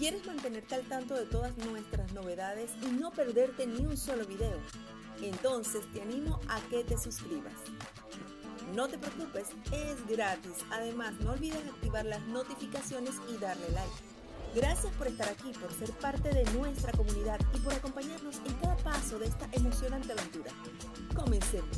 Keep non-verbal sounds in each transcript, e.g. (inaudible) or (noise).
¿Quieres mantenerte al tanto de todas nuestras novedades y no perderte ni un solo video? Entonces te animo a que te suscribas. No te preocupes, es gratis. Además, no olvides activar las notificaciones y darle like. Gracias por estar aquí, por ser parte de nuestra comunidad y por acompañarnos en cada paso de esta emocionante aventura. Comencemos.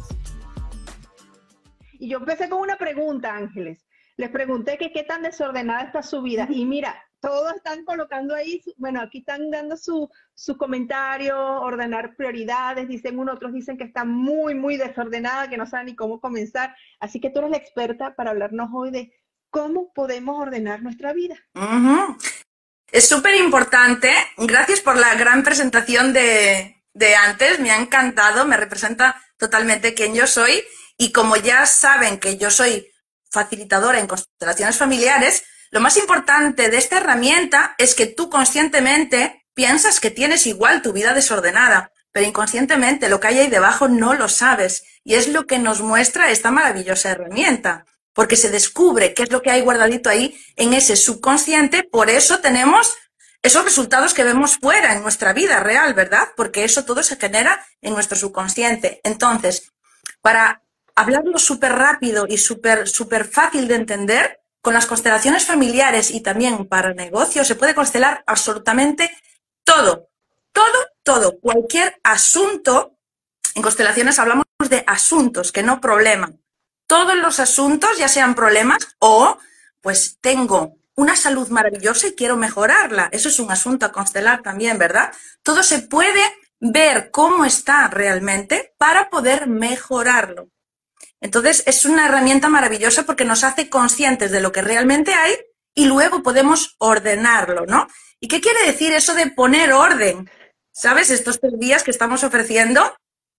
Y yo empecé con una pregunta, Ángeles. Les pregunté que qué tan desordenada está su vida. Y mira, todos están colocando ahí, bueno, aquí están dando su, su comentario, ordenar prioridades, dicen unos, otros dicen que está muy, muy desordenada, que no saben ni cómo comenzar. Así que tú eres la experta para hablarnos hoy de cómo podemos ordenar nuestra vida. Es súper importante. Gracias por la gran presentación de, de antes. Me ha encantado, me representa totalmente quién yo soy. Y como ya saben que yo soy facilitadora en constelaciones familiares, lo más importante de esta herramienta es que tú conscientemente piensas que tienes igual tu vida desordenada, pero inconscientemente lo que hay ahí debajo no lo sabes. Y es lo que nos muestra esta maravillosa herramienta, porque se descubre qué es lo que hay guardadito ahí en ese subconsciente, por eso tenemos esos resultados que vemos fuera en nuestra vida real, ¿verdad? Porque eso todo se genera en nuestro subconsciente. Entonces, para hablarlo súper rápido y súper súper fácil de entender, con las constelaciones familiares y también para negocios se puede constelar absolutamente todo, todo, todo, cualquier asunto. En constelaciones hablamos de asuntos, que no problemas. Todos los asuntos, ya sean problemas o, pues tengo una salud maravillosa y quiero mejorarla. Eso es un asunto a constelar también, ¿verdad? Todo se puede ver cómo está realmente para poder mejorarlo. Entonces, es una herramienta maravillosa porque nos hace conscientes de lo que realmente hay y luego podemos ordenarlo, ¿no? ¿Y qué quiere decir eso de poner orden? ¿Sabes? Estos tres días que estamos ofreciendo,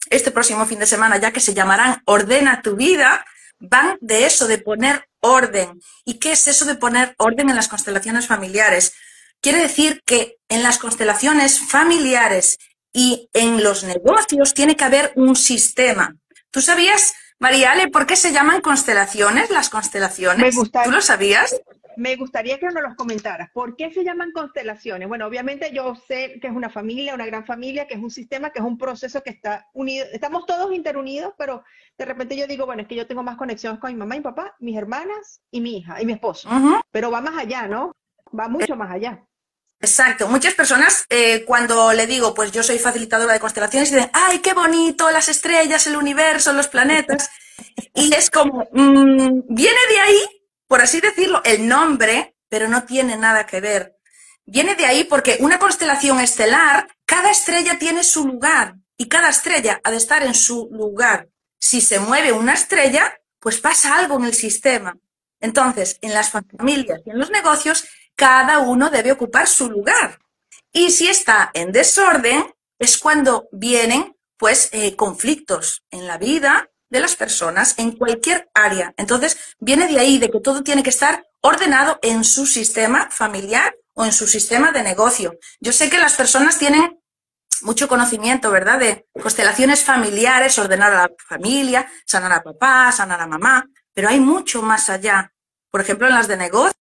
este próximo fin de semana, ya que se llamarán Ordena tu vida, van de eso, de poner orden. ¿Y qué es eso de poner orden en las constelaciones familiares? Quiere decir que en las constelaciones familiares y en los negocios tiene que haber un sistema. ¿Tú sabías Mariale, ¿por qué se llaman constelaciones las constelaciones? ¿Tú lo sabías? Me gustaría que nos los comentaras. ¿Por qué se llaman constelaciones? Bueno, obviamente yo sé que es una familia, una gran familia, que es un sistema, que es un proceso que está unido. Estamos todos interunidos, pero de repente yo digo, bueno, es que yo tengo más conexiones con mi mamá y mi papá, mis hermanas y mi hija y mi esposo. Pero va más allá, ¿no? Va mucho más allá. Exacto. Muchas personas, eh, cuando le digo, pues yo soy facilitadora de constelaciones, dicen, ¡ay, qué bonito! Las estrellas, el universo, los planetas. Y es como, mm, viene de ahí, por así decirlo, el nombre, pero no tiene nada que ver. Viene de ahí porque una constelación estelar, cada estrella tiene su lugar y cada estrella ha de estar en su lugar. Si se mueve una estrella, pues pasa algo en el sistema. Entonces, en las familias y en los negocios, cada uno debe ocupar su lugar. Y si está en desorden, es cuando vienen pues eh, conflictos en la vida de las personas en cualquier área. Entonces, viene de ahí, de que todo tiene que estar ordenado en su sistema familiar o en su sistema de negocio. Yo sé que las personas tienen mucho conocimiento, ¿verdad? De constelaciones familiares, ordenar a la familia, sanar a papá, sanar a mamá, pero hay mucho más allá. Por ejemplo, en las de negocio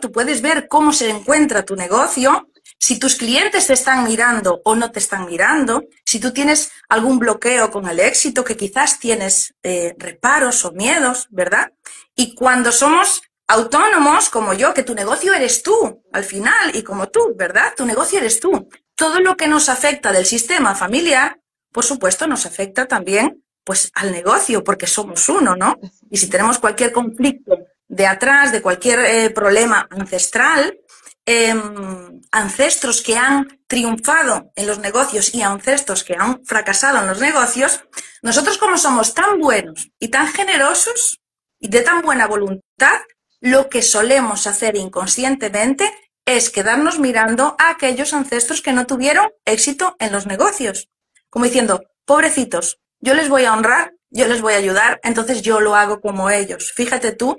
tú puedes ver cómo se encuentra tu negocio, si tus clientes te están mirando o no te están mirando, si tú tienes algún bloqueo con el éxito, que quizás tienes eh, reparos o miedos, ¿verdad? Y cuando somos autónomos como yo, que tu negocio eres tú, al final, y como tú, ¿verdad? Tu negocio eres tú. Todo lo que nos afecta del sistema familiar, por supuesto, nos afecta también pues al negocio, porque somos uno, ¿no? Y si tenemos cualquier conflicto de atrás, de cualquier eh, problema ancestral, em, ancestros que han triunfado en los negocios y ancestros que han fracasado en los negocios, nosotros como somos tan buenos y tan generosos y de tan buena voluntad, lo que solemos hacer inconscientemente es quedarnos mirando a aquellos ancestros que no tuvieron éxito en los negocios, como diciendo, pobrecitos, yo les voy a honrar, yo les voy a ayudar, entonces yo lo hago como ellos. Fíjate tú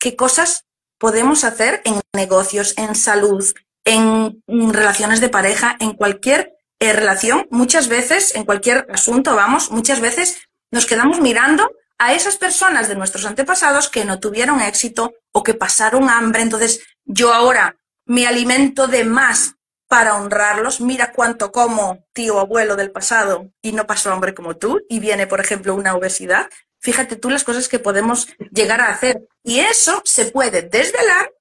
qué cosas podemos hacer en negocios, en salud, en relaciones de pareja, en cualquier eh, relación. Muchas veces, en cualquier asunto, vamos, muchas veces nos quedamos mirando a esas personas de nuestros antepasados que no tuvieron éxito o que pasaron hambre. Entonces, yo ahora me alimento de más para honrarlos. Mira cuánto como tío abuelo del pasado y no pasó hambre como tú y viene, por ejemplo, una obesidad. Fíjate tú las cosas que podemos llegar a hacer. Y eso se puede desvelar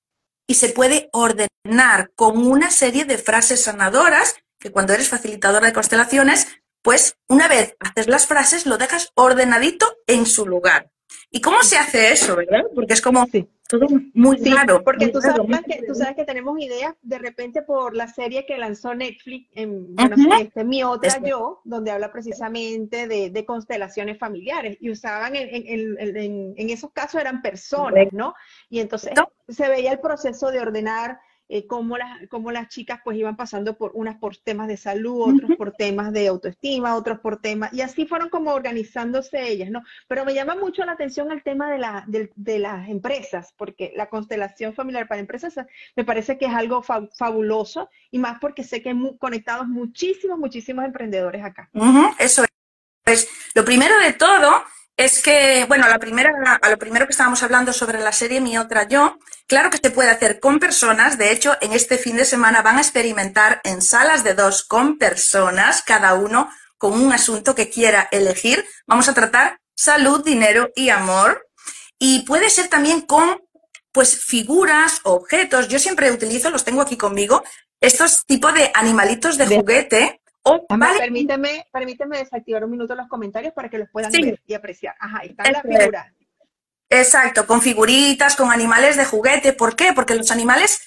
y se puede ordenar con una serie de frases sanadoras que cuando eres facilitadora de constelaciones, pues una vez haces las frases, lo dejas ordenadito en su lugar. ¿Y cómo se hace eso, verdad? Porque es como todo muy claro. Porque tú, sabes que, tú sabes que tenemos ideas de repente por la serie que lanzó Netflix, en, este, Mi Otra Yo, donde habla precisamente de, constelaciones familiares. Y usaban, en, en, esos casos eran personas, ¿no? Y entonces se veía el proceso de ordenar eh, cómo, las, cómo las chicas pues iban pasando por unas por temas de salud, otros por temas de autoestima, otros por temas, y así fueron como organizándose ellas, ¿no? Pero me llama mucho la atención el tema de, la, de, las empresas, porque la constelación familiar para empresas me parece que es algo fabuloso, y más porque sé que hay conectados muchísimos, muchísimos emprendedores acá. eso es. Pues, lo primero de todo es que, bueno, la primera, a lo primero que estábamos hablando sobre la serie Mi Otra Yo, claro que se puede hacer con personas. De hecho, en este fin de semana van a experimentar en salas de dos con personas, cada uno con un asunto que quiera elegir. Vamos a tratar salud, dinero y amor. Y puede ser también con, pues, figuras, objetos. Yo siempre utilizo, los tengo aquí conmigo, estos tipos de animalitos de juguete permíteme, permíteme desactivar un minuto los comentarios para que los puedan ver y apreciar. Ajá, ahí están las figuras. Exacto, con figuritas, con animales de juguete. ¿Por qué? Porque los animales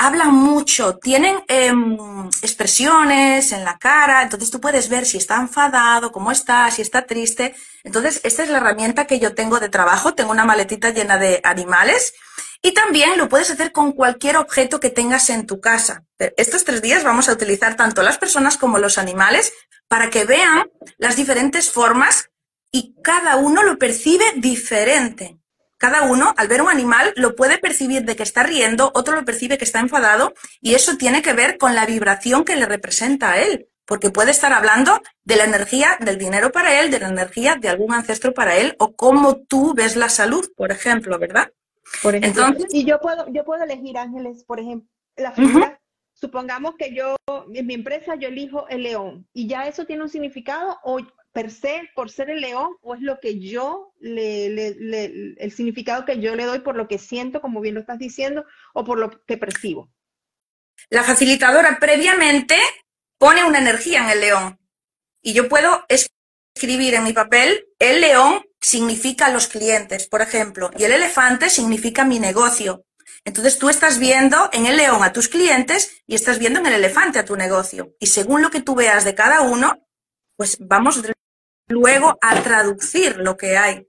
hablan mucho, tienen em, expresiones en la cara, entonces tú puedes ver si está enfadado, cómo está, si está triste. Entonces, esta es la herramienta que yo tengo de trabajo. Tengo una maletita llena de animales y también lo puedes hacer con cualquier objeto que tengas en tu casa. Estos tres días vamos a utilizar tanto las personas como los animales para que vean las diferentes formas y cada uno lo percibe diferente. Cada uno, al ver un animal, lo puede percibir de que está riendo, otro lo percibe que está enfadado, y eso tiene que ver con la vibración que le representa a él, porque puede estar hablando de la energía del dinero para él, de la energía de algún ancestro para él, o cómo tú ves la salud, por ejemplo, ¿verdad? Por Entonces, y yo puedo, yo puedo elegir ángeles, por ejemplo, la figura, supongamos que yo, en mi empresa, yo elijo el león, y ya eso tiene un significado, o per se, por ser el león, o es lo que yo, le, el significado que yo le doy por lo que siento, como bien lo estás diciendo, o por lo que percibo. La facilitadora previamente pone una energía en el león, y yo puedo escribir en mi papel, el león significa los clientes, por ejemplo, y el elefante significa mi negocio. Entonces tú estás viendo en el león a tus clientes y estás viendo en el elefante a tu negocio. Y según lo que tú veas de cada uno, pues vamos luego a traducir lo que hay.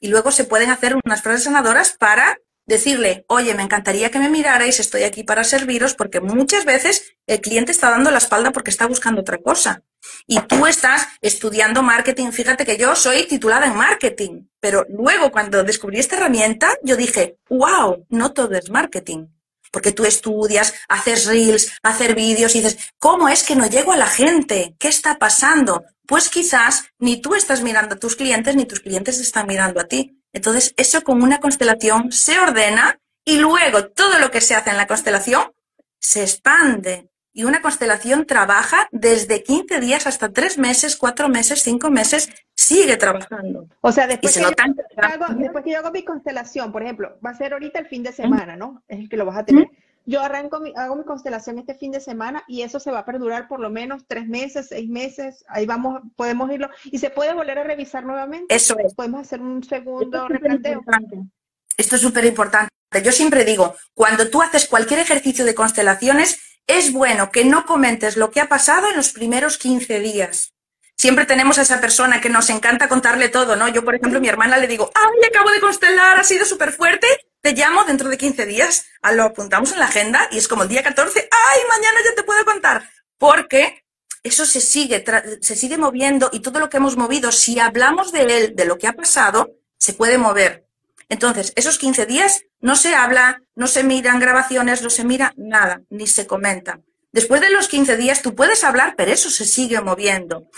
Y luego se pueden hacer unas frases sanadoras para decirle, oye, me encantaría que me mirarais, estoy aquí para serviros, porque muchas veces el cliente está dando la espalda porque está buscando otra cosa. Y tú estás estudiando marketing. Fíjate que yo soy titulada en marketing, pero luego cuando descubrí esta herramienta, yo dije, wow, no todo es marketing. Porque tú estudias, haces reels, hacer vídeos y dices, ¿cómo es que no llego a la gente? ¿Qué está pasando? Pues quizás ni tú estás mirando a tus clientes, ni tus clientes están mirando a ti. Entonces, eso con una constelación se ordena y luego todo lo que se hace en la constelación se expande. Y una constelación trabaja desde 15 días hasta 3 meses, 4 meses, 5 meses, sigue trabajando. O sea, después, que, yo, hago, después que yo hago mi constelación, por ejemplo, va a ser ahorita el fin de semana, ¿no? Es el que lo vas a tener. Yo arranco mi, hago mi constelación este fin de semana y eso se va a perdurar por lo menos tres meses, seis meses. Ahí vamos, podemos irlo. Y se puede volver a revisar nuevamente. Eso es. Podemos hacer un segundo replanteo. Esto es súper importante. Yo siempre digo, cuando tú haces cualquier ejercicio de constelaciones, es bueno que no comentes lo que ha pasado en los primeros 15 días. Siempre tenemos a esa persona que nos encanta contarle todo, ¿no? Yo, por ejemplo, a mi hermana le digo, ¡ay, acabo de constelar, ha sido súper fuerte! te llamo dentro de 15 días, lo apuntamos en la agenda y es como el día 14, ¡ay, mañana ya te puedo contar! Porque eso se sigue, se sigue moviendo y todo lo que hemos movido, si hablamos de él, de lo que ha pasado, se puede mover. Entonces, esos 15 días no se habla, no se miran grabaciones, no se mira nada, ni se comenta. Después de los 15 días tú puedes hablar, pero eso se sigue moviendo.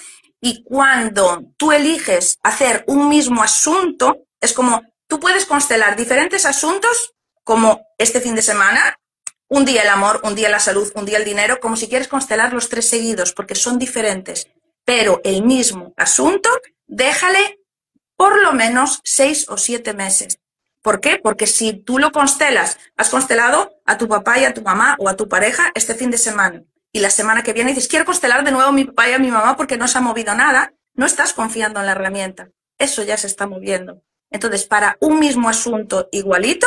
Y cuando tú eliges hacer un mismo asunto, es como Tú puedes constelar diferentes asuntos, como este fin de semana, un día el amor, un día la salud, un día el dinero, como si quieres constelar los tres seguidos, porque son diferentes, pero el mismo asunto, déjale por lo menos seis o siete meses. ¿Por qué? Porque si tú lo constelas, has constelado a tu papá y a tu mamá o a tu pareja este fin de semana, y la semana que viene dices, quiero constelar de nuevo a mi papá y a mi mamá porque no se ha movido nada, no estás confiando en la herramienta. Eso ya se está moviendo. Entonces, para un mismo asunto igualito,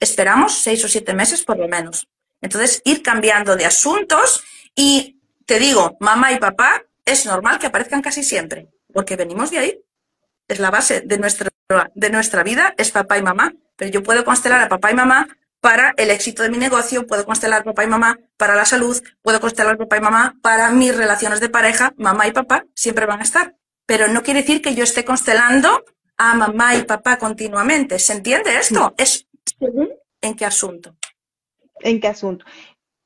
esperamos seis o siete meses por lo menos. Entonces, ir cambiando de asuntos y te digo, mamá y papá, es normal que aparezcan casi siempre, porque venimos de ahí. Es la base de nuestra, de nuestra vida, es papá y mamá. Pero yo puedo constelar a papá y mamá para el éxito de mi negocio, puedo constelar papá y mamá para la salud, puedo constelar papá y mamá para mis relaciones de pareja, mamá y papá siempre van a estar. Pero no quiere decir que yo esté constelando a mamá y papá continuamente. ¿Se entiende esto? Es según en qué asunto. ¿En qué asunto?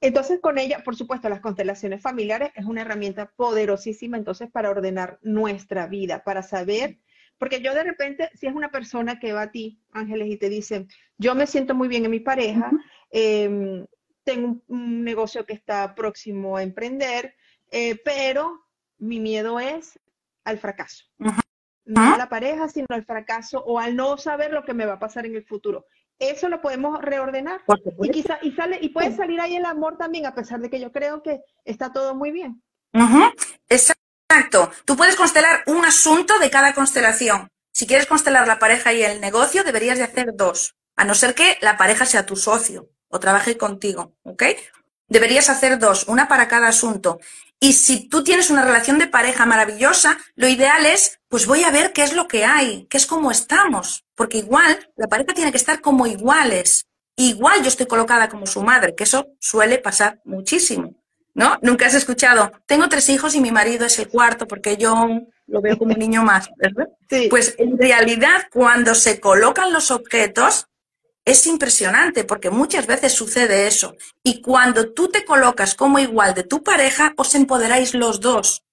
Entonces, con ella, por supuesto, las constelaciones familiares es una herramienta poderosísima entonces para ordenar nuestra vida, para saber porque yo de repente, si es una persona que va a ti, Ángeles, y te dice, yo me siento muy bien en mi pareja, em, tengo un, negocio que está próximo a emprender, eh, pero mi miedo es al fracaso. No a la pareja, sino al fracaso o al no saber lo que me va a pasar en el futuro. Eso lo podemos reordenar. Y quizá, y sale, y puede salir ahí el amor también, a pesar de que yo creo que está todo muy bien. Exacto. Exacto. Tú puedes constelar un asunto de cada constelación. Si quieres constelar la pareja y el negocio, deberías de hacer dos, a no ser que la pareja sea tu socio o trabaje contigo, ¿ok? Deberías hacer dos, una para cada asunto. Y si tú tienes una relación de pareja maravillosa, lo ideal es, pues voy a ver qué es lo que hay, qué es cómo estamos, porque igual la pareja tiene que estar como iguales. Igual yo estoy colocada como su madre, que eso suele pasar muchísimo. ¿No? Nunca has escuchado, tengo tres hijos y mi marido es el cuarto porque yo lo veo como un niño más, ¿verdad? (laughs) Pues en realidad cuando se colocan los objetos es impresionante porque muchas veces sucede eso. Y cuando tú te colocas como igual de tu pareja, os empoderáis los dos.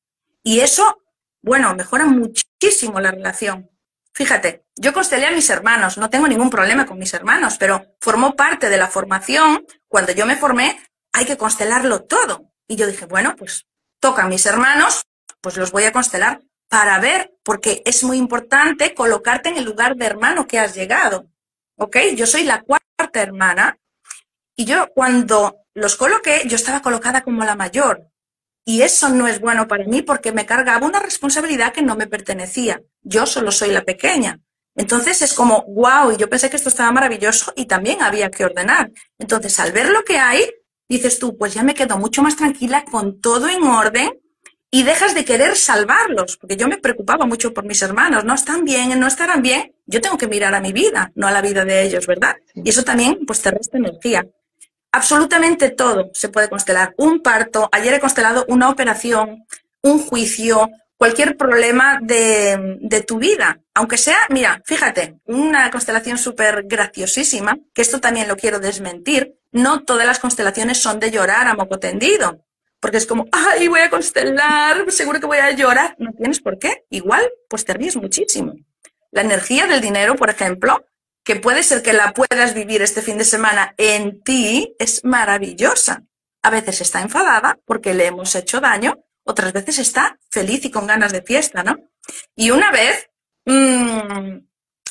Y eso, bueno, mejora muchísimo la relación. Fíjate, yo constelé a mis hermanos, no tengo ningún problema con mis hermanos, pero formó parte de la formación. Cuando yo me formé, hay que constelarlo todo. Y yo dije, bueno, pues toca a mis hermanos, pues los voy a constelar para ver, porque es muy importante colocarte en el lugar de hermano que has llegado. ¿Ok? Yo soy la cuarta hermana y yo cuando los coloqué, yo estaba colocada como la mayor. Y eso no es bueno para mí porque me cargaba una responsabilidad que no me pertenecía. Yo solo soy la pequeña. Entonces es como, wow, y yo pensé que esto estaba maravilloso y también había que ordenar. Entonces, al ver lo que hay, dices tú, pues ya me quedo mucho más tranquila con todo en orden y dejas de querer salvarlos, porque yo me preocupaba mucho por mis hermanos, no están bien, no estarán bien, yo tengo que mirar a mi vida, no a la vida de ellos, ¿verdad? Y eso también pues te resta energía. Absolutamente todo se puede constelar. Un parto, ayer he constelado una operación, un juicio, cualquier problema de, de tu vida. Aunque sea, mira, fíjate, una constelación súper graciosísima, que esto también lo quiero desmentir, no todas las constelaciones son de llorar a moco tendido. Porque es como, ay, voy a constelar, seguro que voy a llorar. No tienes por qué. Igual, pues te ríes muchísimo. La energía del dinero, por ejemplo, que puede ser que la puedas vivir este fin de semana en ti, es maravillosa. A veces está enfadada porque le hemos hecho daño otras veces está feliz y con ganas de fiesta, ¿no? Y una vez mmm,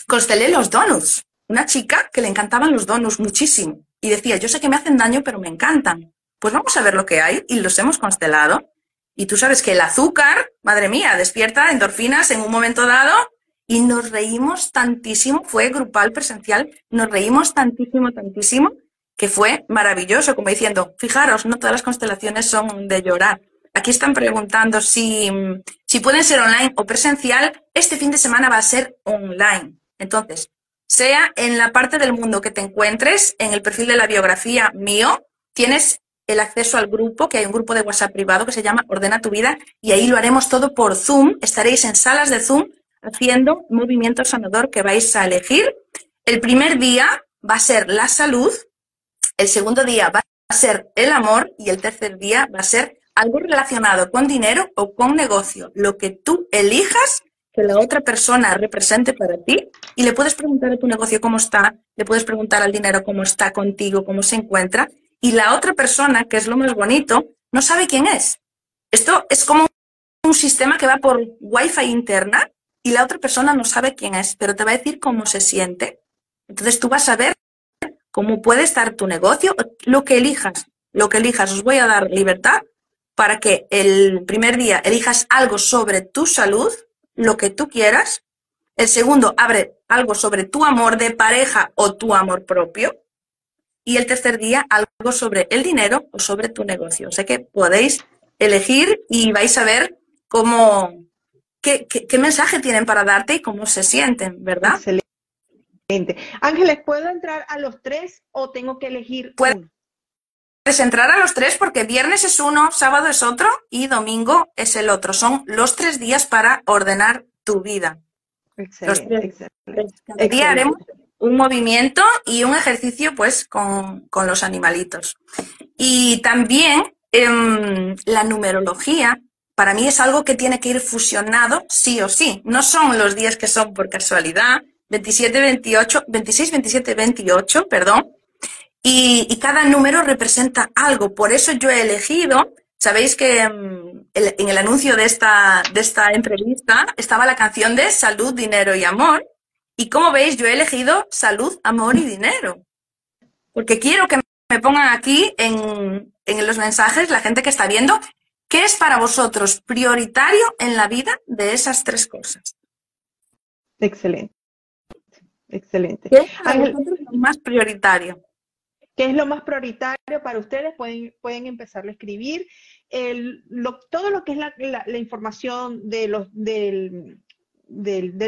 constelé los donuts. Una chica que le encantaban los donuts muchísimo. Y decía, yo sé que me hacen daño, pero me encantan. Pues vamos a ver lo que hay. Y los hemos constelado. Y tú sabes que el azúcar, madre mía, despierta endorfinas en un momento dado. Y nos reímos tantísimo. Fue grupal, presencial. Nos reímos tantísimo, tantísimo, que fue maravilloso. Como diciendo, fijaros, no todas las constelaciones son de llorar Aquí están preguntando si, si pueden ser online o presencial. Este fin de semana va a ser online. Entonces, sea en la parte del mundo que te encuentres, en el perfil de la biografía mío, tienes el acceso al grupo, que hay un grupo de WhatsApp privado que se llama Ordena tu vida, y ahí lo haremos todo por Zoom. Estaréis en salas de Zoom haciendo movimiento sanador que vais a elegir. El primer día va a ser la salud, el segundo día va a ser el amor y el tercer día va a ser algo relacionado con dinero o con negocio, lo que tú elijas que la otra persona represente para ti y le puedes preguntar a tu negocio cómo está, le puedes preguntar al dinero cómo está contigo, cómo se encuentra y la otra persona, que es lo más bonito, no sabe quién es. Esto es como un sistema que va por Wi-Fi interna y la otra persona no sabe quién es, pero te va a decir cómo se siente. Entonces tú vas a ver cómo puede estar tu negocio, lo que elijas, lo que elijas. Os voy a dar libertad para que el primer día elijas algo sobre tu salud, lo que tú quieras. El segundo, abre algo sobre tu amor de pareja o tu amor propio. Y el tercer día, algo sobre el dinero o sobre tu negocio. O sea que podéis elegir y vais a ver cómo, qué, mensaje tienen para darte y cómo se sienten, ¿verdad? Excelente. Ángeles, ¿puedo entrar a los tres o tengo que elegir uno? Puedes entrar a los tres porque viernes es uno, sábado es otro y domingo es el otro. Son los tres días para ordenar tu vida. Excelente. Cada día haremos un movimiento y un ejercicio pues con, los animalitos. Y también em, la numerología para mí es algo que tiene que ir fusionado sí o sí. No son los días que son por casualidad, 27, 28, 26, 27, 28, perdón, y, cada número representa algo. Por eso yo he elegido, sabéis que mm, en el anuncio de esta, de esta entrevista estaba la canción de salud, dinero y amor. Y como veis, yo he elegido salud, amor y dinero. Porque quiero que me pongan aquí en, en los mensajes la gente que está viendo qué es para vosotros prioritario en la vida de esas tres cosas. Excelente. Excelente. ¿Qué es para vosotros lo más prioritario? ¿Qué es lo más prioritario para ustedes? Pueden, pueden empezar a escribir. todo lo que es la, información de los, de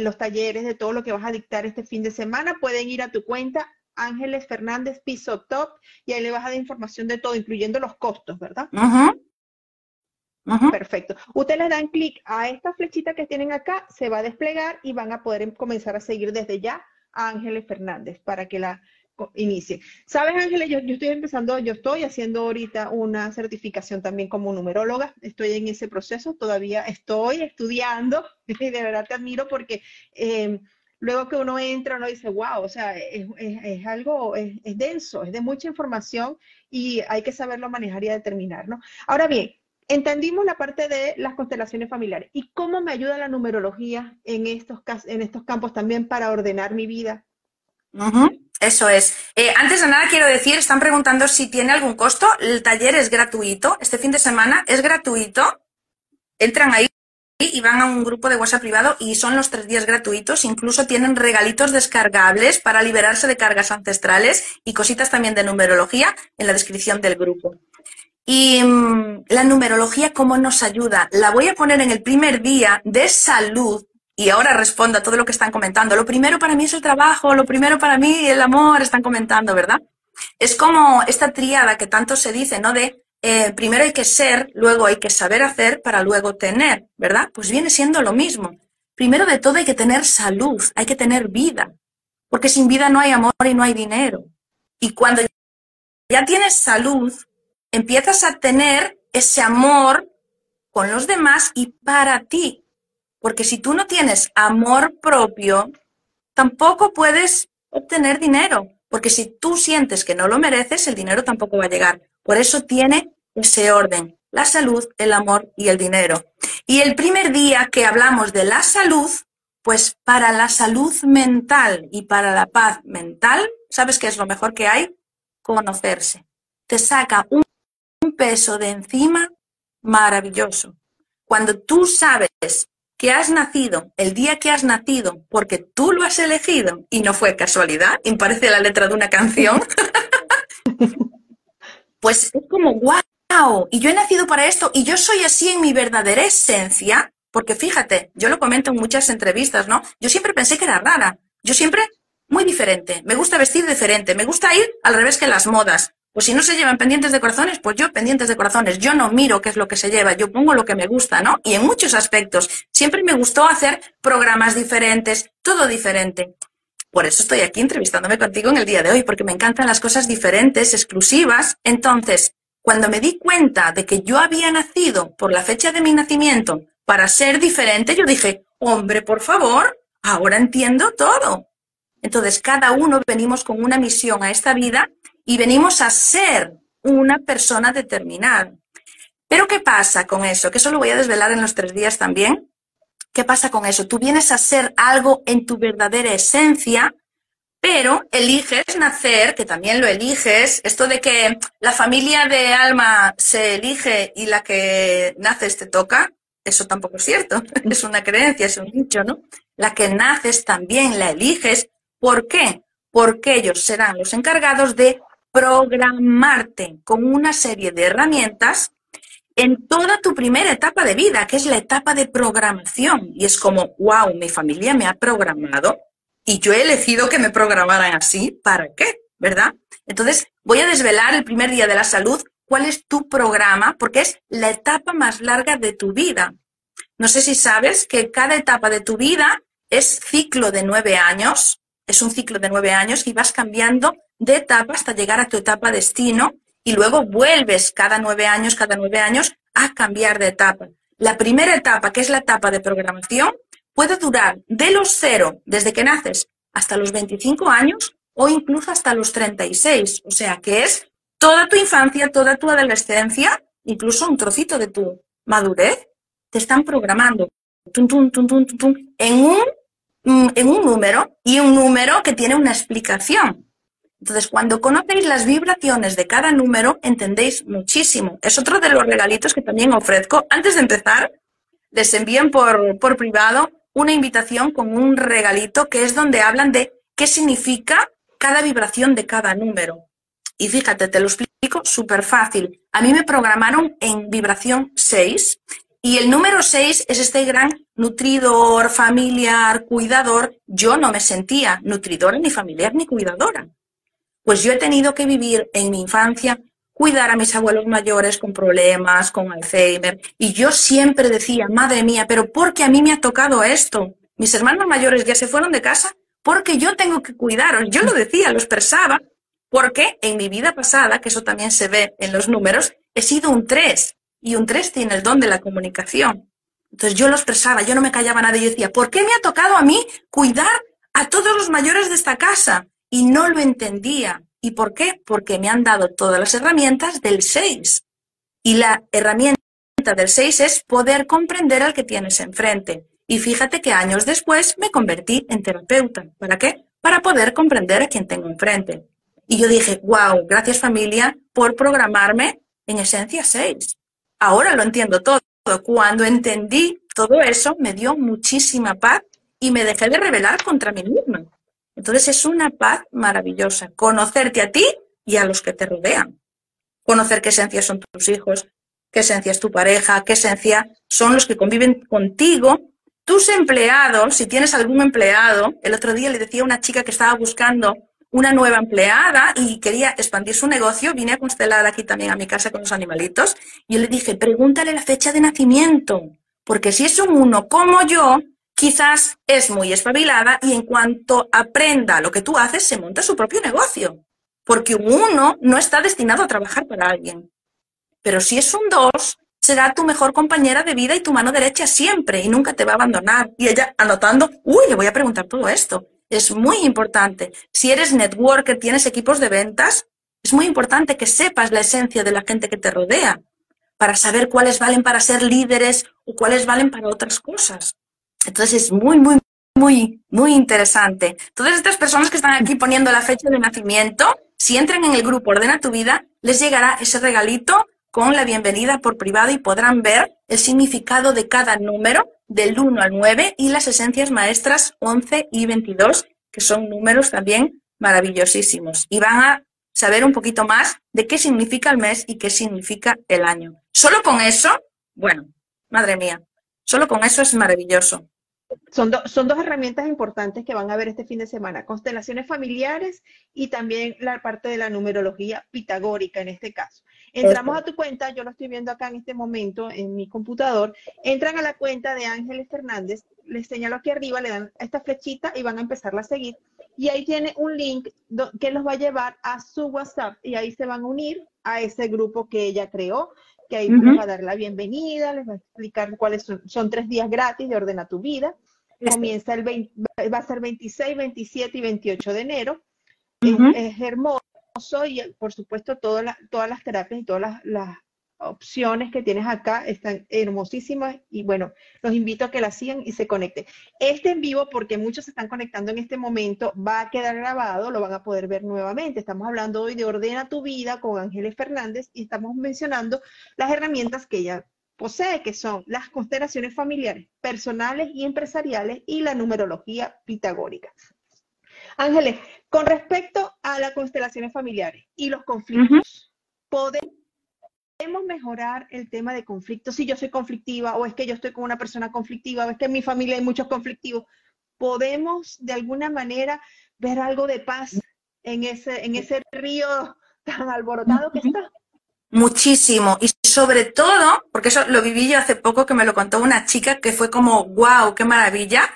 los talleres, de todo lo que vas a dictar este fin de semana, pueden ir a tu cuenta Ángeles Fernández Piso Top y ahí le vas a dar información de todo, incluyendo los costos, ¿verdad? Perfecto. Ustedes le dan clic a esta flechita que tienen acá, se va a desplegar y van a poder comenzar a seguir desde ya a Ángeles Fernández para que la inicie. ¿Sabes, Ángeles? Yo, estoy empezando, yo estoy haciendo ahorita una certificación también como numeróloga. Estoy en ese proceso, todavía estoy estudiando (laughs) y de verdad te admiro porque eh, luego que uno entra, uno dice, wow, o sea, es, algo, es, denso, es de mucha información y hay que saberlo manejar y determinar, ¿no? Ahora bien, entendimos la parte de las constelaciones familiares. ¿Y cómo me ayuda la numerología en estos, en estos campos también para ordenar mi vida? Eso es. Eh, antes de nada quiero decir, están preguntando si tiene algún costo. El taller es gratuito. Este fin de semana es gratuito. Entran ahí y van a un grupo de WhatsApp privado y son los tres días gratuitos. Incluso tienen regalitos descargables para liberarse de cargas ancestrales y cositas también de numerología en la descripción del grupo. Y mm, la numerología, ¿cómo nos ayuda? La voy a poner en el primer día de salud y ahora respondo a todo lo que están comentando. Lo primero para mí es el trabajo, lo primero para mí el amor, están comentando, ¿verdad? Es como esta triada que tanto se dice, ¿no? De eh, primero hay que ser, luego hay que saber hacer para luego tener, ¿verdad? Pues viene siendo lo mismo. Primero de todo hay que tener salud, hay que tener vida, porque sin vida no hay amor y no hay dinero. Y cuando ya tienes salud, empiezas a tener ese amor con los demás y para ti, porque si tú no tienes amor propio, tampoco puedes obtener dinero. Porque si tú sientes que no lo mereces, el dinero tampoco va a llegar. Por eso tiene ese orden, la salud, el amor y el dinero. Y el primer día que hablamos de la salud, pues para la salud mental y para la paz mental, ¿sabes qué es lo mejor que hay? Conocerse. Te saca un, peso de encima maravilloso. Cuando tú sabes que has nacido, el día que has nacido, porque tú lo has elegido y no fue casualidad, y parece la letra de una canción, (laughs) pues es como, wow, y yo he nacido para esto y yo soy así en mi verdadera esencia, porque fíjate, yo lo comento en muchas entrevistas, ¿no? Yo siempre pensé que era rara, yo siempre muy diferente, me gusta vestir diferente, me gusta ir al revés que las modas, pues si no se llevan pendientes de corazones, pues yo pendientes de corazones. Yo no miro qué es lo que se lleva, yo pongo lo que me gusta, ¿no? Y en muchos aspectos. Siempre me gustó hacer programas diferentes, todo diferente. Por eso estoy aquí entrevistándome contigo en el día de hoy, porque me encantan las cosas diferentes, exclusivas. Entonces, cuando me di cuenta de que yo había nacido por la fecha de mi nacimiento para ser diferente, yo dije, hombre, por favor, ahora entiendo todo. Entonces, cada uno venimos con una misión a esta vida y venimos a ser una persona determinada. Pero ¿qué pasa con eso? Que eso lo voy a desvelar en los tres días también. ¿Qué pasa con eso? Tú vienes a ser algo en tu verdadera esencia, pero eliges nacer, que también lo eliges, esto de que la familia de alma se elige y la que naces te toca, eso tampoco es cierto, (laughs) es una creencia, es un dicho, ¿no? La que naces también la eliges. ¿Por qué? Porque ellos serán los encargados de programarte con una serie de herramientas en toda tu primera etapa de vida, que es la etapa de programación. Y es como, wow, mi familia me ha programado y yo he elegido que me programaran así. ¿Para qué? ¿Verdad? Entonces, voy a desvelar el primer día de la salud cuál es tu programa, porque es la etapa más larga de tu vida. No sé si sabes que cada etapa de tu vida es ciclo de nueve años, es un ciclo de nueve años y vas cambiando de etapa hasta llegar a tu etapa destino y luego vuelves cada nueve años, cada nueve años a cambiar de etapa. La primera etapa, que es la etapa de programación, puede durar de los cero, desde que naces, hasta los 25 años o incluso hasta los 36. O sea, que es toda tu infancia, toda tu adolescencia, incluso un trocito de tu madurez, te están programando en, un, mm, en un número y un número que tiene una explicación. Entonces, cuando conocéis las vibraciones de cada número, entendéis muchísimo. Es otro de los regalitos que también ofrezco. Antes de empezar, les envíen por, por privado una invitación con un regalito que es donde hablan de qué significa cada vibración de cada número. Y fíjate, te lo explico súper fácil. A mí me programaron en vibración 6 y el número 6 es este gran nutridor, familiar, cuidador. Yo no me sentía nutridora, ni familiar, ni cuidadora. Pues yo he tenido que vivir en mi infancia, cuidar a mis abuelos mayores con problemas, con Alzheimer. Y yo siempre decía, madre mía, pero ¿por qué a mí me ha tocado esto? Mis hermanos mayores ya se fueron de casa porque yo tengo que cuidaros. Yo lo decía, lo expresaba, porque en mi vida pasada, que eso también se ve en los números, he sido un 3 y un 3 tiene el don de la comunicación. Entonces yo lo expresaba, yo no me callaba nada y decía, ¿por qué me ha tocado a mí cuidar a todos los mayores de esta casa? Y no lo entendía. ¿Y por qué? Porque me han dado todas las herramientas del 6. Y la herramienta del 6 es poder comprender al que tienes enfrente. Y fíjate que años después me convertí en terapeuta. ¿Para qué? Para poder comprender a quien tengo enfrente. Y yo dije, wow, gracias familia por programarme en esencia 6. Ahora lo entiendo todo. Cuando entendí todo eso, me dio muchísima paz y me dejé de rebelar contra mí misma. Entonces es una paz maravillosa, conocerte a ti y a los que te rodean. Conocer qué esencia son tus hijos, qué esencia es tu pareja, qué esencia son los que conviven contigo. Tus empleados, si tienes algún empleado, el otro día le decía a una chica que estaba buscando una nueva empleada y quería expandir su negocio, vine a constelar aquí también a mi casa con los animalitos, y yo le dije, pregúntale la fecha de nacimiento, porque si es un uno como yo, quizás es muy espabilada y en cuanto aprenda lo que tú haces, se monta su propio negocio. Porque un uno no está destinado a trabajar para alguien. Pero si es un dos, será tu mejor compañera de vida y tu mano derecha siempre y nunca te va a abandonar. Y ella anotando, uy, le voy a preguntar todo esto. Es muy importante. Si eres networker, tienes equipos de ventas, es muy importante que sepas la esencia de la gente que te rodea para saber cuáles valen para ser líderes o cuáles valen para otras cosas. Entonces es muy, muy, muy, muy interesante. Todas estas personas que están aquí poniendo la fecha de nacimiento, si entran en el grupo Ordena tu vida, les llegará ese regalito con la bienvenida por privado y podrán ver el significado de cada número del 1 al 9 y las esencias maestras 11 y 22, que son números también maravillosísimos. Y van a saber un poquito más de qué significa el mes y qué significa el año. Solo con eso, bueno, madre mía, solo con eso es maravilloso. Son, son dos herramientas importantes que van a ver este fin de semana, constelaciones familiares y también la parte de la numerología pitagórica en este caso. Entramos a tu cuenta, yo lo estoy viendo acá en este momento en mi computador, entran a la cuenta de Ángeles Fernández, les señalo aquí arriba, le dan esta flechita y van a empezarla a seguir. Y ahí tiene un link que los va a llevar a su WhatsApp y ahí se van a unir a ese grupo que ella creó que ahí les va a dar la bienvenida, les va a explicar cuáles son, son tres días gratis de Ordena tu Vida. Comienza el 20, va a ser 26, 27 y 28 de enero. es, hermoso y por supuesto todas las, todas las terapias y todas las, opciones que tienes acá están hermosísimas y bueno, los invito a que las sigan y se conecten. Este en vivo, porque muchos se están conectando en este momento, va a quedar grabado, lo van a poder ver nuevamente. Estamos hablando hoy de Ordena tu vida con Ángeles Fernández y estamos mencionando las herramientas que ella posee, que son las constelaciones familiares, personales y empresariales y la numerología pitagórica. Ángeles, con respecto a las constelaciones familiares y los conflictos, ¿podemos mejorar el tema de conflictos? Si yo soy conflictiva o es que yo estoy con una persona conflictiva o es que en mi familia hay muchos conflictivos, ¿podemos de alguna manera ver algo de paz en ese, en ese río tan alborotado que está? Muchísimo. Y sobre todo, porque eso lo viví yo hace poco que me lo contó una chica que fue como, wow, qué maravilla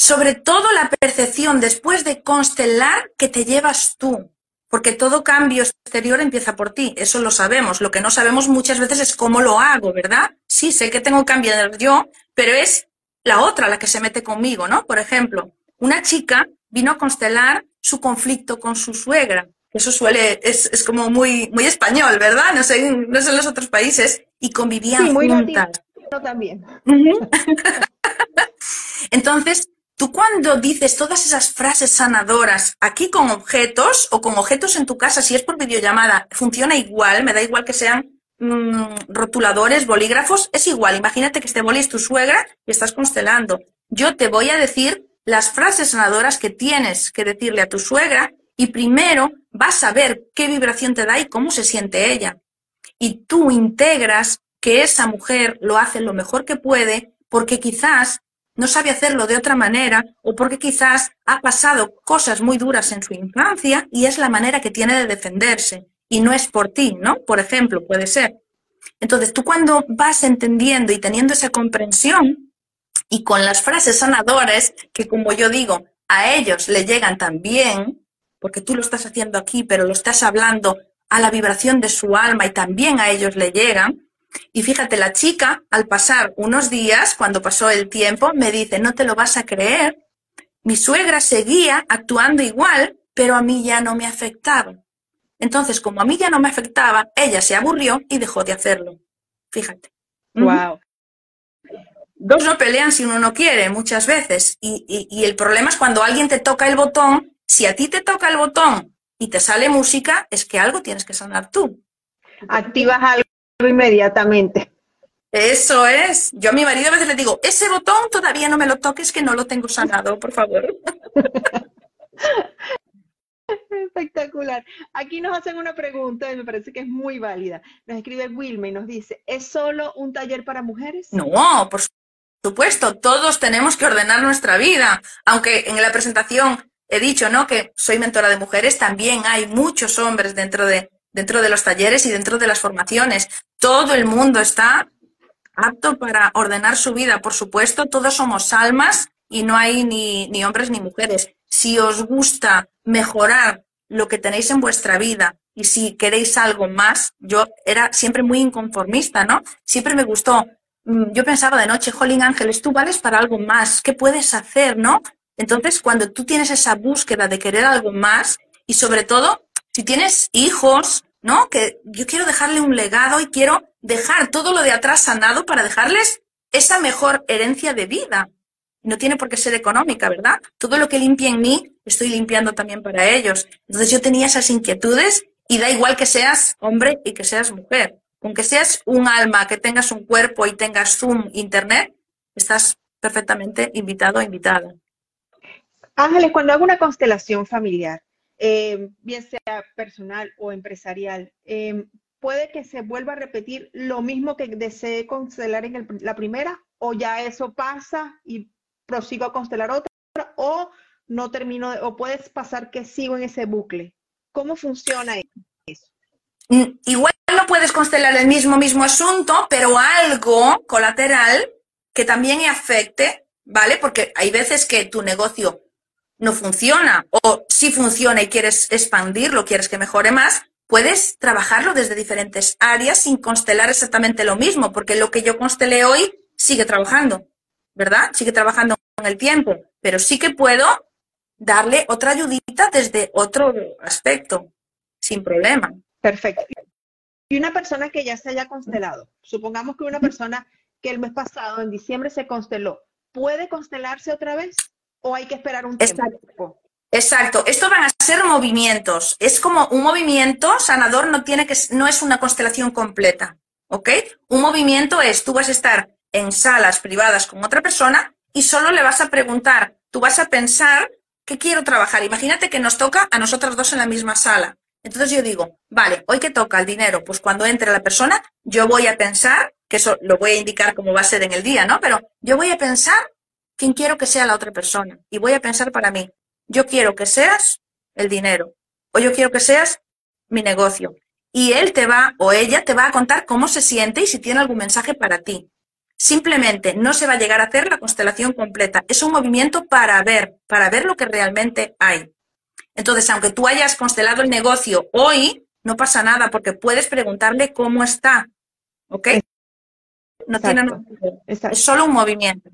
sobre todo la percepción después de constelar que te llevas tú, porque todo cambio exterior empieza por ti, eso lo sabemos, lo que no sabemos muchas veces es cómo lo hago, ¿verdad? Sí, sé que tengo que cambiar yo, pero es la otra la que se mete conmigo, ¿no? Por ejemplo, una chica vino a constelar su conflicto con su suegra, eso suele, es, como muy, muy español, ¿verdad? No sé, no sé en los otros países, y convivían sí, muy juntas. también. (laughs) Entonces, Tú cuando dices todas esas frases sanadoras aquí con objetos o con objetos en tu casa, si es por videollamada, funciona igual, me da igual que sean mm, rotuladores, bolígrafos, es igual. Imagínate que este boli es tu suegra y estás constelando. Yo te voy a decir las frases sanadoras que tienes que decirle a tu suegra y primero vas a ver qué vibración te da y cómo se siente ella. Y tú integras que esa mujer lo hace lo mejor que puede porque quizás no sabe hacerlo de otra manera o porque quizás ha pasado cosas muy duras en su infancia y es la manera que tiene de defenderse y no es por ti, ¿no? Por ejemplo, puede ser. Entonces, tú cuando vas entendiendo y teniendo esa comprensión y con las frases sanadoras que como yo digo, a ellos le llegan también, porque tú lo estás haciendo aquí, pero lo estás hablando a la vibración de su alma y también a ellos le llegan, y fíjate, la chica, al pasar unos días, cuando pasó el tiempo, me dice, no te lo vas a creer, mi suegra seguía actuando igual, pero a mí ya no me afectaba. Entonces, como a mí ya no me afectaba, ella se aburrió y dejó de hacerlo. Fíjate. Wow. Dos no pelean si uno no quiere, muchas veces. Y, y el problema es cuando alguien te toca el botón, si a ti te toca el botón y te sale música, es que algo tienes que sanar tú. Activas algo inmediatamente. Eso es. Yo a mi marido a veces le digo, ese botón todavía no me lo toques, que no lo tengo sanado, por favor. (laughs) Espectacular. Aquí nos hacen una pregunta y me parece que es muy válida. Nos escribe Wilma y nos dice, ¿es solo un taller para mujeres? No, por supuesto, todos tenemos que ordenar nuestra vida. Aunque en la presentación he dicho, ¿no? Que soy mentora de mujeres, también hay muchos hombres dentro de, dentro de los talleres y dentro de las formaciones. Todo el mundo está apto para ordenar su vida, por supuesto, todos somos almas y no hay ni, ni hombres ni mujeres. Si os gusta mejorar lo que tenéis en vuestra vida y si queréis algo más, yo era siempre muy inconformista, ¿no? Siempre me gustó. Mm, yo pensaba de noche, Jolín Ángeles, tú vales para algo más, ¿qué puedes hacer, no? Entonces, cuando tú tienes esa búsqueda de querer algo más y sobre todo, si tienes hijos, ¿no? Que yo quiero dejarle un legado y quiero dejar todo lo de atrás sanado para dejarles esa mejor herencia de vida. No tiene por qué ser económica, ¿verdad? Todo lo que limpia en mí, estoy limpiando también para ellos. Entonces yo tenía esas inquietudes y da igual que seas hombre y que seas mujer. Aunque seas un alma, que tengas un cuerpo y tengas Zoom, Internet, estás perfectamente invitado o invitada. Ángeles, cuando hago una constelación familiar, eh, bien sea personal o empresarial, eh, puede que se vuelva a repetir lo mismo que desee constelar en la primera, o ya eso pasa y prosigo a constelar otra, o no termino, o puedes pasar que sigo en ese bucle. ¿Cómo funciona eso? Mm, igual no puedes constelar el mismo, mismo asunto, pero algo colateral que también afecte, ¿vale? Porque hay veces que tu negocio no funciona o si funciona y quieres expandirlo, quieres que mejore más, puedes trabajarlo desde diferentes áreas sin constelar exactamente lo mismo, porque lo que yo constelé hoy sigue trabajando, ¿verdad? Sigue trabajando con el tiempo, pero sí que puedo darle otra ayudita desde otro aspecto. sin problema. Perfecto. Y una persona que ya se haya constelado, supongamos que una persona que el mes pasado, en diciembre, se consteló, ¿puede constelarse otra vez o hay que esperar un tiempo? Exacto. Esto van a ser movimientos. Es como un movimiento sanador no tiene que no es una constelación completa, ¿ok? Un movimiento es tú vas a estar en salas privadas con otra persona y solo le vas a preguntar, tú vas a pensar qué quiero trabajar. Imagínate que nos toca a nosotros dos en la misma sala. Entonces yo digo, vale, hoy que toca el dinero, pues cuando entre la persona, yo voy a pensar, que eso lo voy a indicar como va a ser en el día, ¿no? Pero yo voy a pensar quién quiero que sea la otra persona y voy a pensar para mí, yo quiero que seas el dinero o yo quiero que seas mi negocio. Y él te va o ella te va a contar cómo se siente y si tiene algún mensaje para ti. Simplemente no se va a llegar a hacer la constelación completa. Es un movimiento para ver, para ver lo que realmente hay. Entonces, aunque tú hayas constelado el negocio hoy, no pasa nada porque puedes preguntarle cómo está. ¿Ok? No tiene nada. Es solo un movimiento.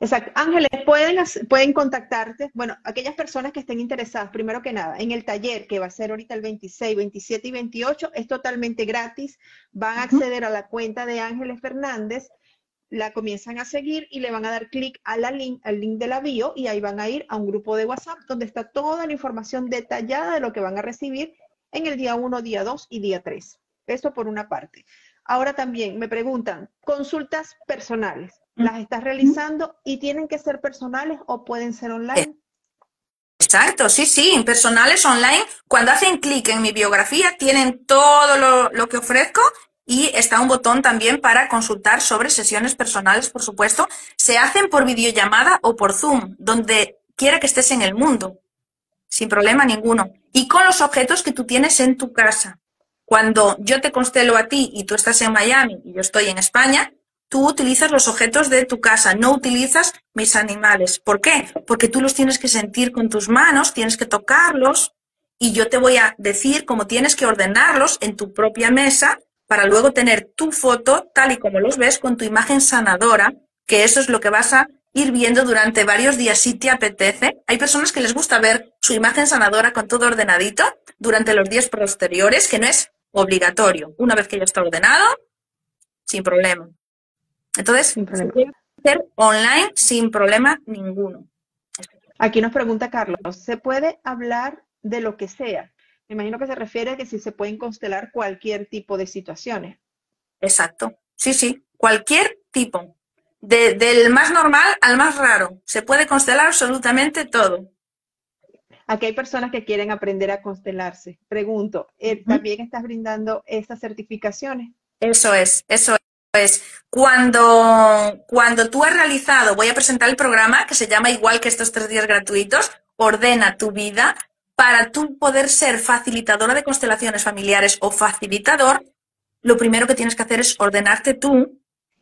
Exacto. Ángeles, pueden, pueden contactarte, bueno, aquellas personas que estén interesadas, primero que nada, en el taller que va a ser ahorita el 26, 27 y 28, es totalmente gratis. Van a acceder a la cuenta de Ángeles Fernández, la comienzan a seguir y le van a dar clic link, al link de la bio y ahí van a ir a un grupo de WhatsApp donde está toda la información detallada de lo que van a recibir en el día 1, día 2 y día 3. Eso por una parte. Ahora también me preguntan, consultas personales las estás realizando y tienen que ser personales o pueden ser online. Exacto, sí, sí, personales online. Cuando hacen clic en mi biografía, tienen todo lo, que ofrezco y está un botón también para consultar sobre sesiones personales, por supuesto. Se hacen por videollamada o por Zoom, donde quiera que estés en el mundo, sin problema ninguno. Y con los objetos que tú tienes en tu casa. Cuando yo te constelo a ti y tú estás en Miami y yo estoy en España, tú utilizas los objetos de tu casa, no utilizas mis animales. ¿Por qué? Porque tú los tienes que sentir con tus manos, tienes que tocarlos y yo te voy a decir cómo tienes que ordenarlos en tu propia mesa para luego tener tu foto tal y como los ves con tu imagen sanadora, que eso es lo que vas a ir viendo durante varios días si te apetece. Hay personas que les gusta ver su imagen sanadora con todo ordenadito durante los días posteriores, que no es obligatorio. Una vez que ya está ordenado, sin problema. Entonces, sin se puede hacer online sin problema ninguno. Aquí nos pregunta Carlos, ¿se puede hablar de lo que sea? Me imagino que se refiere a que si se pueden constelar cualquier tipo de situaciones. Exacto, sí, sí, cualquier tipo. del más normal al más raro. Se puede constelar absolutamente todo. Aquí hay personas que quieren aprender a constelarse. Pregunto, ¿eh, ¿también estás brindando estas certificaciones? Eso es, eso es. Pues cuando, cuando tú has realizado, voy a presentar el programa que se llama igual que estos tres días gratuitos, ordena tu vida, para tú poder ser facilitadora de constelaciones familiares o facilitador, lo primero que tienes que hacer es ordenarte tú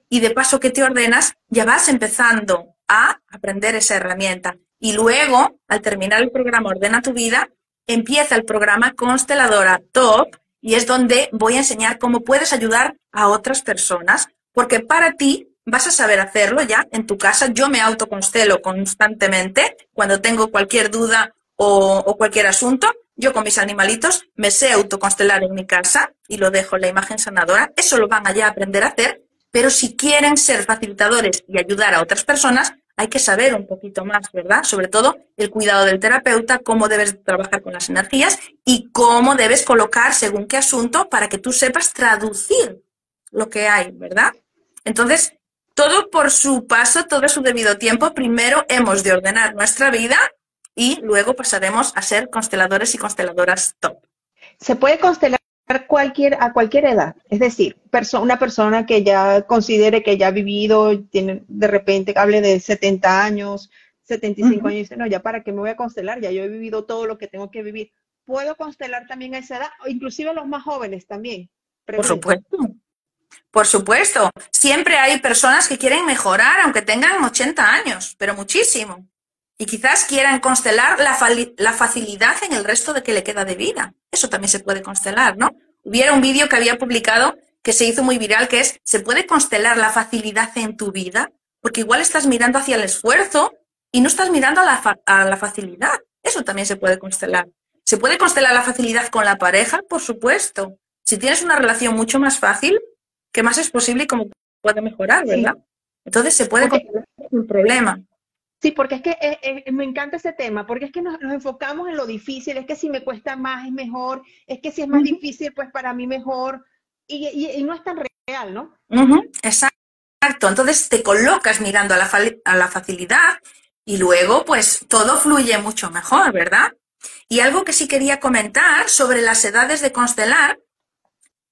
y de paso que te ordenas, ya vas empezando a aprender esa herramienta. Y luego, al terminar el programa Ordena tu vida, empieza el programa Consteladora Top, y es donde voy a enseñar cómo puedes ayudar a otras personas, porque para ti vas a saber hacerlo ya en tu casa. Yo me autoconstelo constantemente cuando tengo cualquier duda o, cualquier asunto. Yo con mis animalitos me sé autoconstelar en mi casa y lo dejo en la imagen sanadora. Eso lo van allá a aprender a hacer, pero si quieren ser facilitadores y ayudar a otras personas, hay que saber un poquito más, ¿verdad? Sobre todo el cuidado del terapeuta, cómo debes trabajar con las energías y cómo debes colocar según qué asunto para que tú sepas traducir lo que hay, ¿verdad? Entonces, todo por su paso, todo su debido tiempo. Primero hemos de ordenar nuestra vida y luego pasaremos a ser consteladores y consteladoras top. ¿Se puede constelar cualquier, a cualquier edad. Es decir, una persona que ya considere que ya ha vivido, tiene, de repente hable de 70 años, 75 años, y dice, no, ya para qué me voy a constelar, ya yo he vivido todo lo que tengo que vivir. ¿Puedo constelar también a esa edad? O inclusive los más jóvenes también. Por supuesto. Por supuesto. Siempre hay personas que quieren mejorar, aunque tengan 80 años, pero muchísimo y quizás quieran constelar la, la, facilidad en el resto de que le queda de vida. Eso también se puede constelar, ¿no? Hubiera un vídeo que había publicado que se hizo muy viral, que es, ¿se puede constelar la facilidad en tu vida? Porque igual estás mirando hacia el esfuerzo y no estás mirando a la, a la facilidad. Eso también se puede constelar. ¿Se puede constelar la facilidad con la pareja? Por supuesto. Si tienes una relación mucho más fácil, ¿qué más es posible y cómo puede mejorar, verdad? Entonces se puede constelar sin problema. Sí, porque es que eh, eh, me encanta ese tema, porque es que nos, enfocamos en lo difícil, es que si me cuesta más es mejor, es que si es más difícil, pues para mí mejor, y, no es tan real, ¿no? Exacto, entonces te colocas mirando a la, a la facilidad y luego pues todo fluye mucho mejor, ¿verdad? Y algo que sí quería comentar sobre las edades de constelar,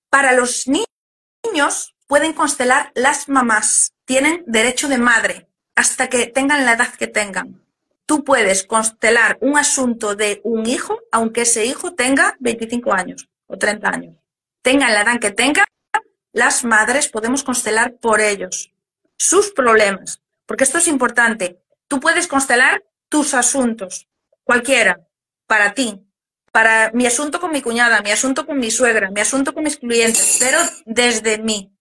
para los niños pueden constelar las mamás, tienen derecho de madre hasta que tengan la edad que tengan. Tú puedes constelar un asunto de un hijo, aunque ese hijo tenga 25 años o 30 años. Tengan la edad que tengan, las madres podemos constelar por ellos, sus problemas. Porque esto es importante. Tú puedes constelar tus asuntos, cualquiera, para ti, para mi asunto con mi cuñada, mi asunto con mi suegra, mi asunto con mis clientes, pero desde mí.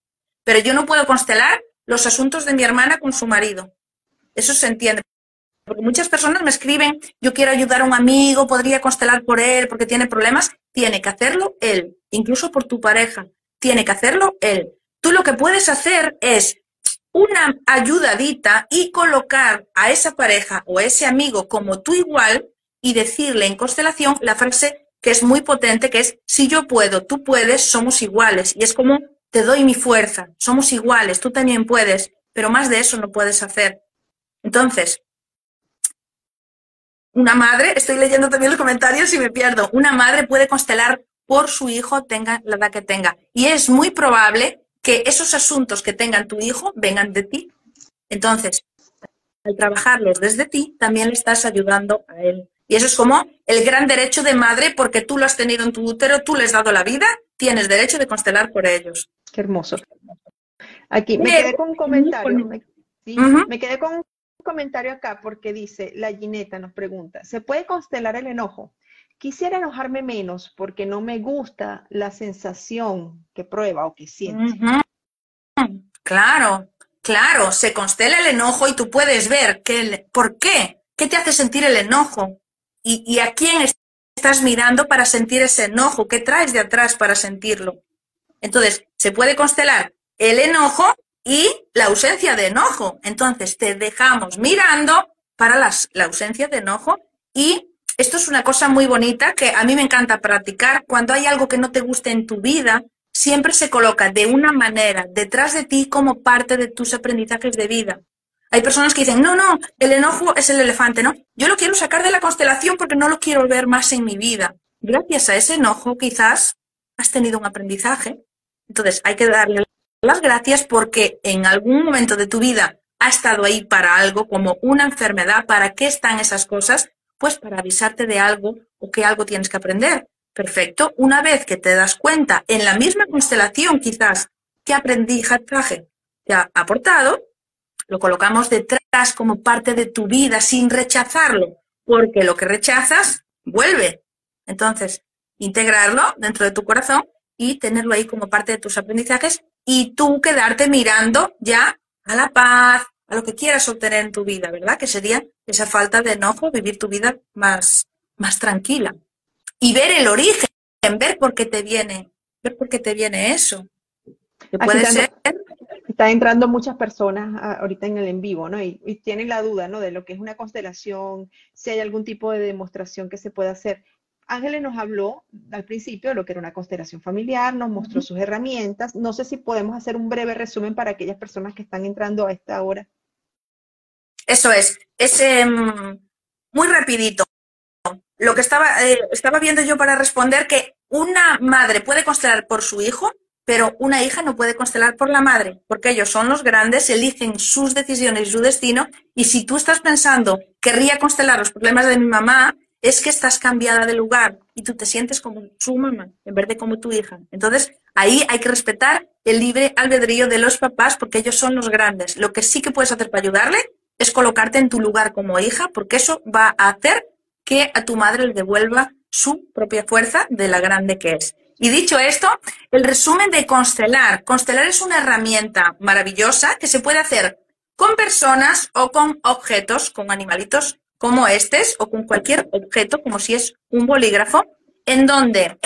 Pero yo no puedo constelar los asuntos de mi hermana con su marido. Eso se entiende. Porque muchas personas me escriben, yo quiero ayudar a un amigo, podría constelar por él porque tiene problemas. Tiene que hacerlo él, incluso por tu pareja. Tiene que hacerlo él. Tú lo que puedes hacer es una ayudadita y colocar a esa pareja o a ese amigo como tú igual y decirle en constelación la frase que es muy potente, que es, si yo puedo, tú puedes, somos iguales. Y es como, te doy mi fuerza, somos iguales, tú también puedes, pero más de eso no puedes hacer. Entonces, una madre, estoy leyendo también los comentarios y me pierdo, una madre puede constelar por su hijo, tenga la edad que tenga. Y es muy probable que esos asuntos que tengan tu hijo vengan de ti. Entonces, al trabajarlos desde ti, también le estás ayudando a él. Y eso es como el gran derecho de madre, porque tú lo has tenido en tu útero, tú les has dado la vida, tienes derecho de constelar por ellos. Qué hermoso. Aquí me quedé con un comentario. Me quedé con un comentario acá porque dice, la Gineta nos pregunta, ¿se puede constelar el enojo? Quisiera enojarme menos porque no me gusta la sensación que prueba o que siente. Claro, claro, se constela el enojo y tú puedes ver que por qué, qué te hace sentir el enojo y, y a quién estás mirando para sentir ese enojo, qué traes de atrás para sentirlo. Entonces, se puede constelar el enojo y la ausencia de enojo. Entonces, te dejamos mirando para la ausencia de enojo y esto es una cosa muy bonita que a mí me encanta practicar. Cuando hay algo que no te guste en tu vida, siempre se coloca de una manera detrás de ti como parte de tus aprendizajes de vida. Hay personas que dicen, no, no, el enojo es el elefante, ¿no? Yo lo quiero sacar de la constelación porque no lo quiero ver más en mi vida. Gracias a ese enojo quizás has tenido un aprendizaje. Entonces hay que darle las gracias porque en algún momento de tu vida ha estado ahí para algo, como una enfermedad. ¿Para qué están esas cosas? Pues para avisarte de algo o que algo tienes que aprender. Perfecto. Una vez que te das cuenta en la misma constelación, quizás, qué aprendizaje te ha aportado, lo colocamos detrás como parte de tu vida sin rechazarlo, porque lo que rechazas vuelve. Entonces, integrarlo dentro de tu corazón y tenerlo ahí como parte de tus aprendizajes y tú quedarte mirando ya a la paz, a lo que quieras obtener en tu vida, ¿verdad? Que sería esa falta de enojo, vivir tu vida más, más tranquila. Y ver el origen, ver por qué te viene, ver por qué te viene eso. Que puede ser. Está entrando muchas personas ah, ahorita en el en vivo, ¿no? Y, y, tienen la duda, ¿no? De lo que es una constelación, si hay algún tipo de demostración que se pueda hacer. Ángeles nos habló al principio de lo que era una constelación familiar, nos mostró sus herramientas. No sé si podemos hacer un breve resumen para aquellas personas que están entrando a esta hora. Eso es, es em, muy rapidito. Lo que estaba, eh, estaba viendo yo para responder que una madre puede constelar por su hijo, pero una hija no puede constelar por la madre, porque ellos son los grandes, eligen sus decisiones y su destino, y si tú estás pensando, querría constelar los problemas de mi mamá, es que estás cambiada de lugar y tú te sientes como su mamá en vez de como tu hija. Entonces, ahí hay que respetar el libre albedrío de los papás porque ellos son los grandes. Lo que sí que puedes hacer para ayudarle es colocarte en tu lugar como hija porque eso va a hacer que a tu madre le devuelva su propia fuerza de la grande que es. Y dicho esto, el resumen de constelar. Constelar es una herramienta maravillosa que se puede hacer con personas o con objetos, con animalitos como este o con cualquier objeto, como si es un bolígrafo, en donde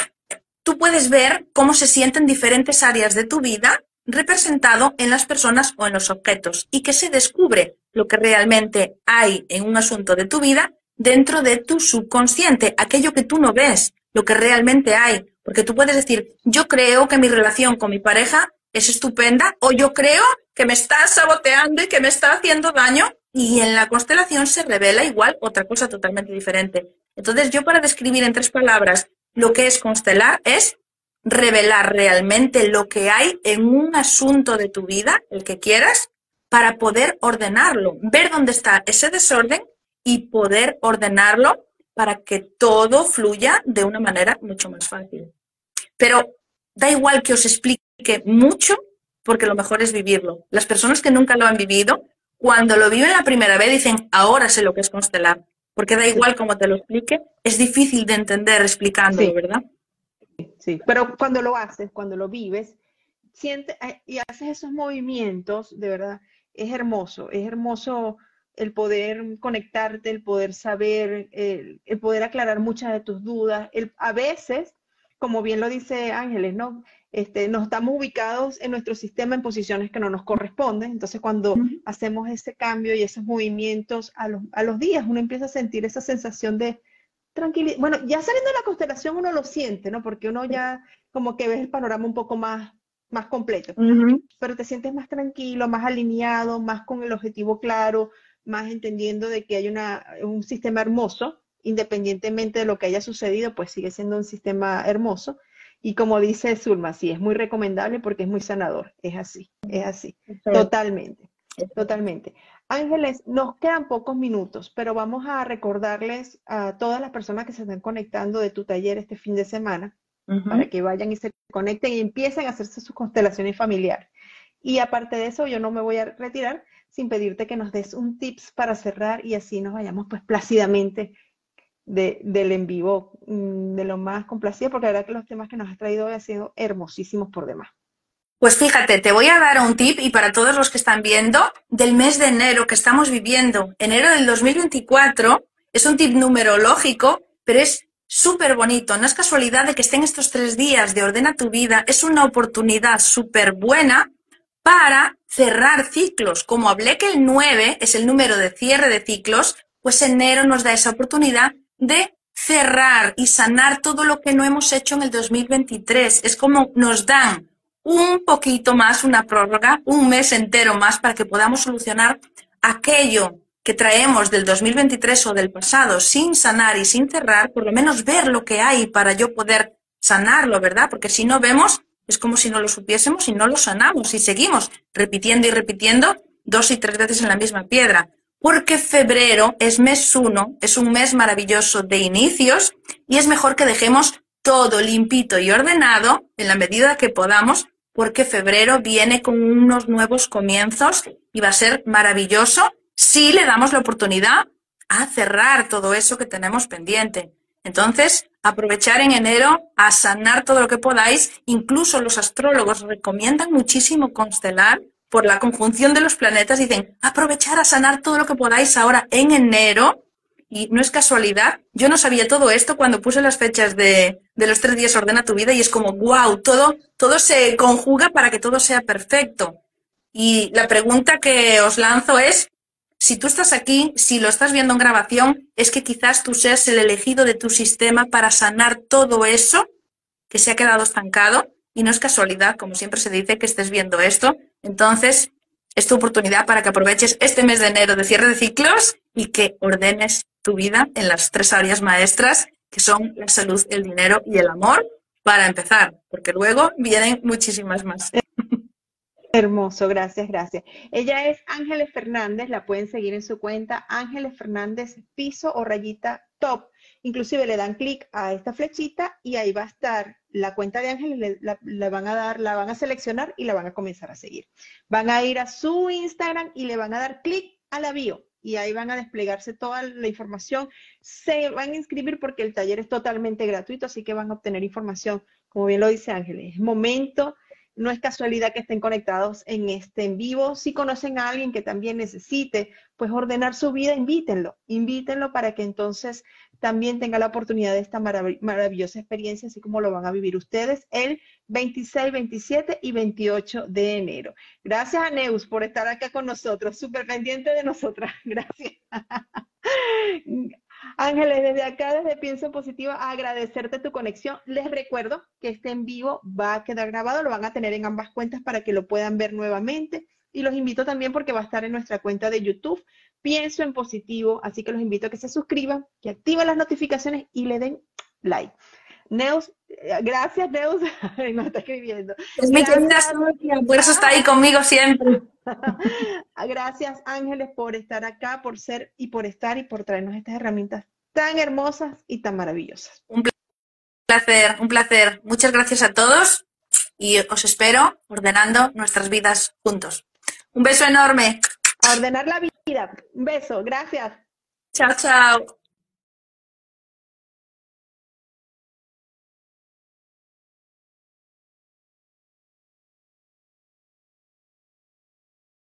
tú puedes ver cómo se sienten diferentes áreas de tu vida representado en las personas o en los objetos y que se descubre lo que realmente hay en un asunto de tu vida dentro de tu subconsciente, aquello que tú no ves, lo que realmente hay. Porque tú puedes decir, yo creo que mi relación con mi pareja es estupenda o yo creo que me está saboteando y que me está haciendo daño y en la constelación se revela igual otra cosa totalmente diferente. Entonces yo para describir en tres palabras lo que es constelar es revelar realmente lo que hay en un asunto de tu vida, el que quieras, para poder ordenarlo, ver dónde está ese desorden y poder ordenarlo para que todo fluya de una manera mucho más fácil. Pero da igual que os explique mucho, porque lo mejor es vivirlo. Las personas que nunca lo han vivido, cuando lo viven la primera vez dicen, ahora sé lo que es constelar, porque da igual cómo te lo explique, es difícil de entender explicándolo, ¿verdad? Sí, pero cuando lo haces, cuando lo vives, sientes eh, y haces esos movimientos, de verdad, es hermoso, es hermoso el poder conectarte, el poder saber, el, poder aclarar muchas de tus dudas. El, a veces, como bien lo dice Ángeles, ¿no? Este, nos estamos ubicados en nuestro sistema en posiciones que no nos corresponden. Entonces, cuando hacemos ese cambio y esos movimientos a los, a los días, uno empieza a sentir esa sensación de tranquilidad. Bueno, ya saliendo de la constelación uno lo siente, ¿no? Porque uno ya como que ves el panorama un poco más, más completo. Pero te sientes más tranquilo, más alineado, más con el objetivo claro, más entendiendo de que hay una, un sistema hermoso, independientemente de lo que haya sucedido, pues sigue siendo un sistema hermoso. Y como dice Zulma, sí, es muy recomendable porque es muy sanador. Es así, es así. Totalmente, totalmente. Ángeles, nos quedan pocos minutos, pero vamos a recordarles a todas las personas que se están conectando de tu taller este fin de semana, para que vayan y se conecten y empiecen a hacerse sus constelaciones familiares. Y aparte de eso, yo no me voy a retirar sin pedirte que nos des un tips para cerrar y así nos vayamos pues plácidamente del en vivo, mm, de lo más complacido, porque la verdad que los temas que nos has traído hoy han sido hermosísimos por demás. Pues fíjate, te voy a dar un tip y para todos los que están viendo del mes de enero que estamos viviendo, enero del 2024, es un tip numerológico, pero es súper bonito. No es casualidad de que estén estos tres días de Ordena tu vida, es una oportunidad súper buena para cerrar ciclos. Como hablé que el 9 es el número de cierre de ciclos, pues enero nos da esa oportunidad de cerrar y sanar todo lo que no hemos hecho en el 2023. Es como nos dan un poquito más, una prórroga, un mes entero más para que podamos solucionar aquello que traemos del 2023 o del pasado sin sanar y sin cerrar, por lo menos ver lo que hay para yo poder sanarlo, ¿verdad? Porque si no vemos, es como si no lo supiésemos y no lo sanamos y seguimos repitiendo y repitiendo dos y tres veces en la misma piedra. Porque febrero es mes uno, es un mes maravilloso de inicios y es mejor que dejemos todo limpito y ordenado en la medida que podamos, porque febrero viene con unos nuevos comienzos y va a ser maravilloso si le damos la oportunidad a cerrar todo eso que tenemos pendiente. Entonces, aprovechar en enero a sanar todo lo que podáis. Incluso los astrólogos recomiendan muchísimo constelar por la conjunción de los planetas. Dicen, aprovechar a sanar todo lo que podáis ahora en enero. Y no es casualidad, yo no sabía todo esto cuando puse las fechas de, de los tres días ordena tu vida y es como, wow, todo, todo se conjuga para que todo sea perfecto. Y la pregunta que os lanzo es, si tú estás aquí, si lo estás viendo en grabación, es que quizás tú seas el elegido de tu sistema para sanar todo eso que se ha quedado estancado y no es casualidad, como siempre se dice, que estés viendo esto. Entonces, es tu oportunidad para que aproveches este mes de enero de cierre de ciclos y que ordenes tu vida en las tres áreas maestras, que son la salud, el dinero y el amor, para empezar, porque luego vienen muchísimas más. Hermoso, gracias, gracias. Ella es Ángeles Fernández, la pueden seguir en su cuenta, Ángeles Fernández, piso o rayita top. Inclusive le dan clic a esta flechita y ahí va a estar la cuenta de Ángeles, le, van a dar, la van a seleccionar y la van a comenzar a seguir. Van a ir a su Instagram y le van a dar clic a la bio y ahí van a desplegarse toda la información. Se van a inscribir porque el taller es totalmente gratuito, así que van a obtener información, como bien lo dice Ángeles. Es momento no es casualidad que estén conectados en este en vivo. Si conocen a alguien que también necesite, pues ordenar su vida, invítenlo, invítenlo para que entonces también tenga la oportunidad de esta maravillosa experiencia, así como lo van a vivir ustedes el 26, 27 y 28 de enero. Gracias a Neus por estar acá con nosotros, súper pendiente de nosotras. (laughs) Gracias. Ángeles, desde acá, desde Pienso Positivo, agradecerte tu conexión. Les recuerdo que este en vivo va a quedar grabado, lo van a tener en ambas cuentas para que lo puedan ver nuevamente. Y los invito también porque va a estar en nuestra cuenta de YouTube, Pienso en Positivo, así que los invito a que se suscriban, que activen las notificaciones y le den like. Neus, eh, gracias Neus, (laughs) me está escribiendo. Es mi querida por eso está ahí conmigo siempre. (laughs) gracias Ángeles por estar acá, por ser y por estar y por traernos estas herramientas tan hermosas y tan maravillosas. Un placer, un placer. Muchas gracias a todos y os espero ordenando nuestras vidas juntos. Un beso enorme. Ordenar la vida. Un beso, gracias. Chao, chao.